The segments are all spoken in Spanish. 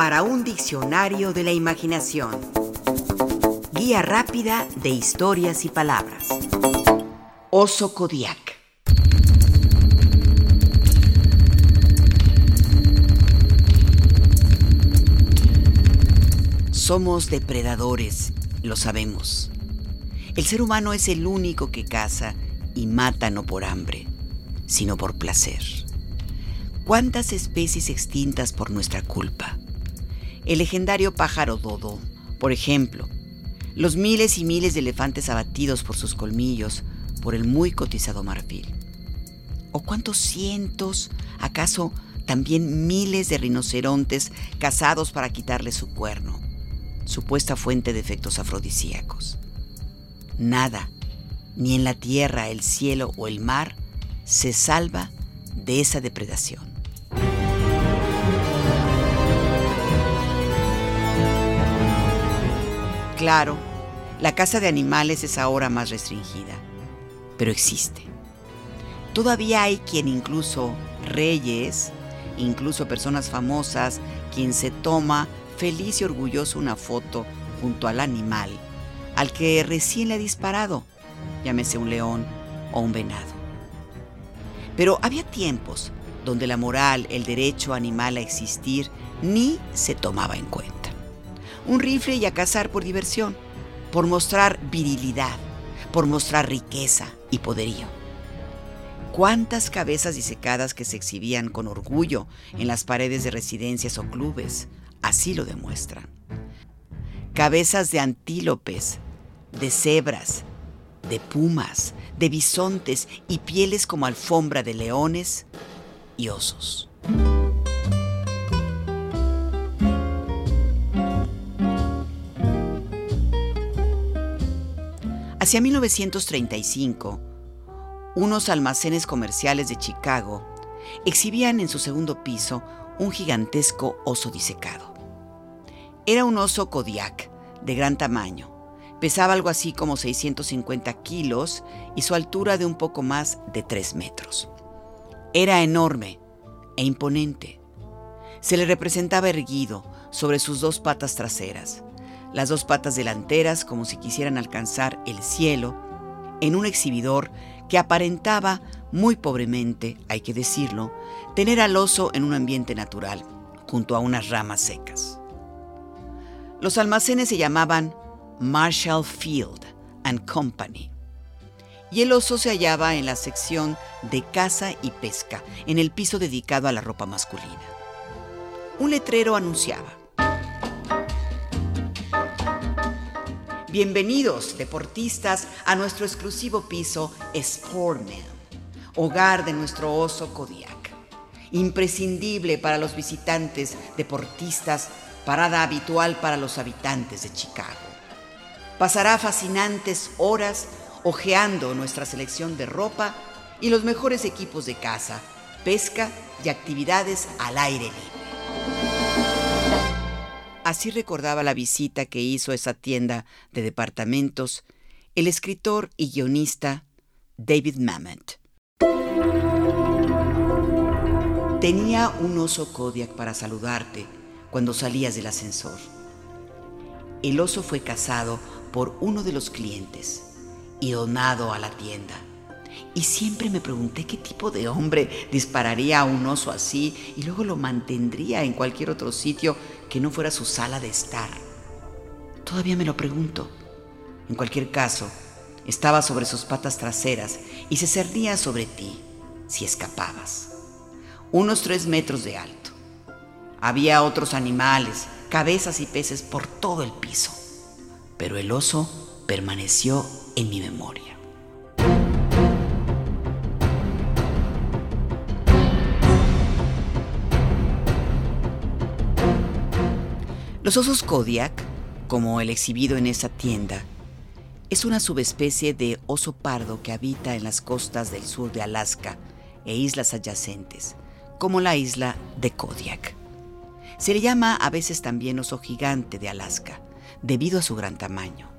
para un diccionario de la imaginación. Guía rápida de historias y palabras. Oso Kodiak. Somos depredadores, lo sabemos. El ser humano es el único que caza y mata no por hambre, sino por placer. ¿Cuántas especies extintas por nuestra culpa? El legendario pájaro dodo, por ejemplo, los miles y miles de elefantes abatidos por sus colmillos por el muy cotizado marfil. ¿O cuántos cientos, acaso también miles de rinocerontes cazados para quitarle su cuerno, supuesta fuente de efectos afrodisíacos? Nada, ni en la tierra, el cielo o el mar, se salva de esa depredación. Claro, la caza de animales es ahora más restringida, pero existe. Todavía hay quien incluso reyes, incluso personas famosas, quien se toma feliz y orgulloso una foto junto al animal al que recién le ha disparado, llámese un león o un venado. Pero había tiempos donde la moral, el derecho animal a existir, ni se tomaba en cuenta un rifle y a cazar por diversión, por mostrar virilidad, por mostrar riqueza y poderío. ¿Cuántas cabezas disecadas que se exhibían con orgullo en las paredes de residencias o clubes así lo demuestran? Cabezas de antílopes, de cebras, de pumas, de bisontes y pieles como alfombra de leones y osos. Hacia 1935, unos almacenes comerciales de Chicago exhibían en su segundo piso un gigantesco oso disecado. Era un oso Kodiak de gran tamaño. Pesaba algo así como 650 kilos y su altura de un poco más de 3 metros. Era enorme e imponente. Se le representaba erguido sobre sus dos patas traseras, las dos patas delanteras como si quisieran alcanzar el cielo, en un exhibidor que aparentaba muy pobremente, hay que decirlo, tener al oso en un ambiente natural, junto a unas ramas secas. Los almacenes se llamaban Marshall Field and Company. Y el oso se hallaba en la sección de caza y pesca, en el piso dedicado a la ropa masculina. Un letrero anunciaba, Bienvenidos, deportistas, a nuestro exclusivo piso Sportman, hogar de nuestro oso Kodiak. Imprescindible para los visitantes, deportistas, parada habitual para los habitantes de Chicago. Pasará fascinantes horas hojeando nuestra selección de ropa y los mejores equipos de caza, pesca y actividades al aire libre. Así recordaba la visita que hizo a esa tienda de departamentos el escritor y guionista David Mamet. Tenía un oso Kodiak para saludarte cuando salías del ascensor. El oso fue cazado por uno de los clientes y donado a la tienda. Y siempre me pregunté qué tipo de hombre dispararía a un oso así y luego lo mantendría en cualquier otro sitio que no fuera su sala de estar. Todavía me lo pregunto. En cualquier caso, estaba sobre sus patas traseras y se cernía sobre ti si escapabas. Unos tres metros de alto. Había otros animales, cabezas y peces por todo el piso, pero el oso permaneció en mi memoria. Los osos Kodiak, como el exhibido en esa tienda, es una subespecie de oso pardo que habita en las costas del sur de Alaska e islas adyacentes, como la isla de Kodiak. Se le llama a veces también oso gigante de Alaska, debido a su gran tamaño.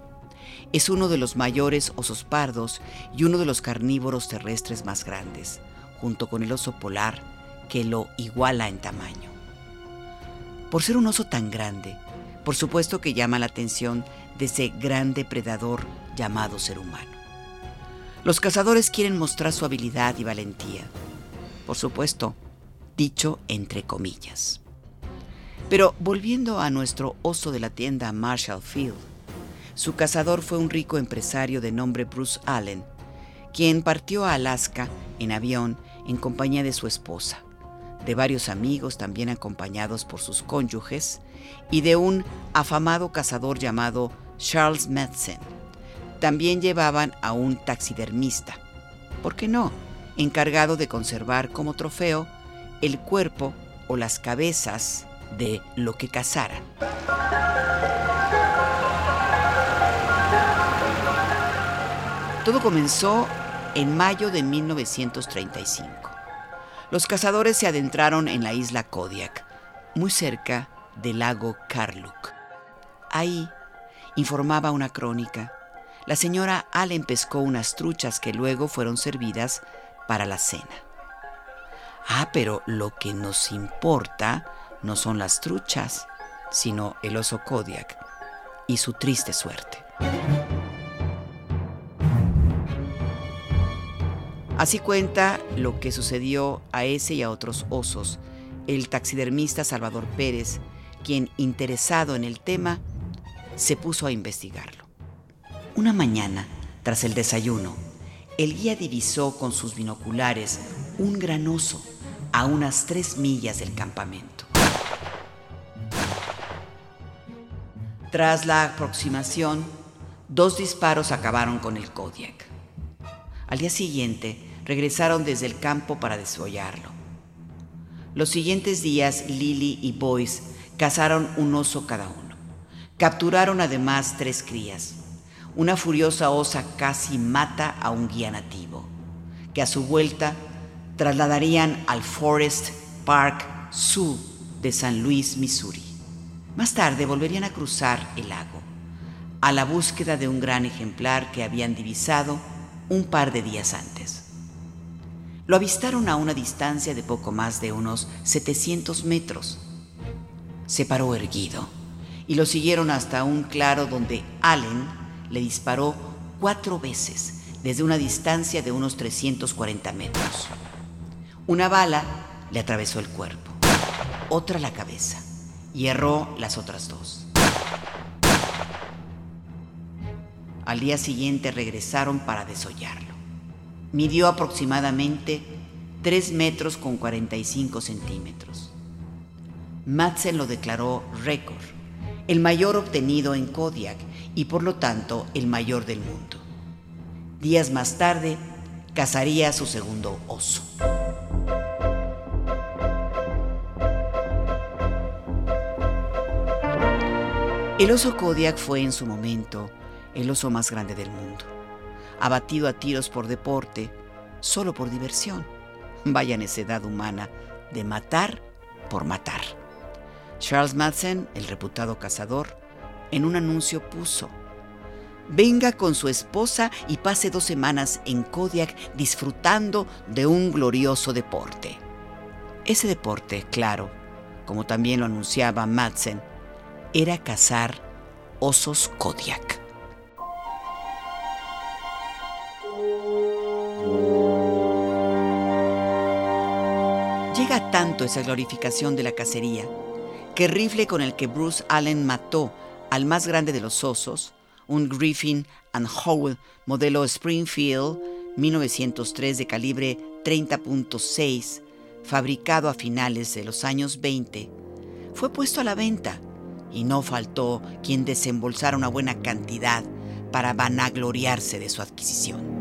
Es uno de los mayores osos pardos y uno de los carnívoros terrestres más grandes, junto con el oso polar, que lo iguala en tamaño. Por ser un oso tan grande, por supuesto que llama la atención de ese gran depredador llamado ser humano. Los cazadores quieren mostrar su habilidad y valentía. Por supuesto, dicho entre comillas. Pero volviendo a nuestro oso de la tienda Marshall Field, su cazador fue un rico empresario de nombre Bruce Allen, quien partió a Alaska en avión en compañía de su esposa, de varios amigos también acompañados por sus cónyuges y de un afamado cazador llamado Charles Madsen. También llevaban a un taxidermista, ¿por qué no?, encargado de conservar como trofeo el cuerpo o las cabezas de lo que cazaran. Todo comenzó en mayo de 1935. Los cazadores se adentraron en la isla Kodiak, muy cerca del lago Karluk. Ahí, informaba una crónica, la señora Allen pescó unas truchas que luego fueron servidas para la cena. Ah, pero lo que nos importa no son las truchas, sino el oso Kodiak y su triste suerte. Así cuenta lo que sucedió a ese y a otros osos el taxidermista Salvador Pérez, quien, interesado en el tema, se puso a investigarlo. Una mañana, tras el desayuno, el guía divisó con sus binoculares un gran oso a unas tres millas del campamento. Tras la aproximación, dos disparos acabaron con el Kodiak. Al día siguiente, regresaron desde el campo para desollarlo. Los siguientes días, Lily y Boyce cazaron un oso cada uno. Capturaron además tres crías. Una furiosa osa casi mata a un guía nativo, que a su vuelta trasladarían al Forest Park Zoo de San Luis, Missouri. Más tarde volverían a cruzar el lago, a la búsqueda de un gran ejemplar que habían divisado un par de días antes. Lo avistaron a una distancia de poco más de unos 700 metros. Se paró erguido y lo siguieron hasta un claro donde Allen le disparó cuatro veces desde una distancia de unos 340 metros. Una bala le atravesó el cuerpo, otra la cabeza y erró las otras dos. Al día siguiente regresaron para desollarlo. Midió aproximadamente 3 metros con 45 centímetros. Madsen lo declaró récord, el mayor obtenido en Kodiak y por lo tanto el mayor del mundo. Días más tarde, cazaría su segundo oso. El oso Kodiak fue en su momento el oso más grande del mundo, abatido a tiros por deporte, solo por diversión. Vaya necedad humana de matar por matar. Charles Madsen, el reputado cazador, en un anuncio puso, venga con su esposa y pase dos semanas en Kodiak disfrutando de un glorioso deporte. Ese deporte, claro, como también lo anunciaba Madsen, era cazar osos Kodiak. Tanto esa glorificación de la cacería que el rifle con el que Bruce Allen mató al más grande de los osos, un Griffin and Howell modelo Springfield 1903 de calibre 30.6, fabricado a finales de los años 20, fue puesto a la venta y no faltó quien desembolsara una buena cantidad para vanagloriarse de su adquisición.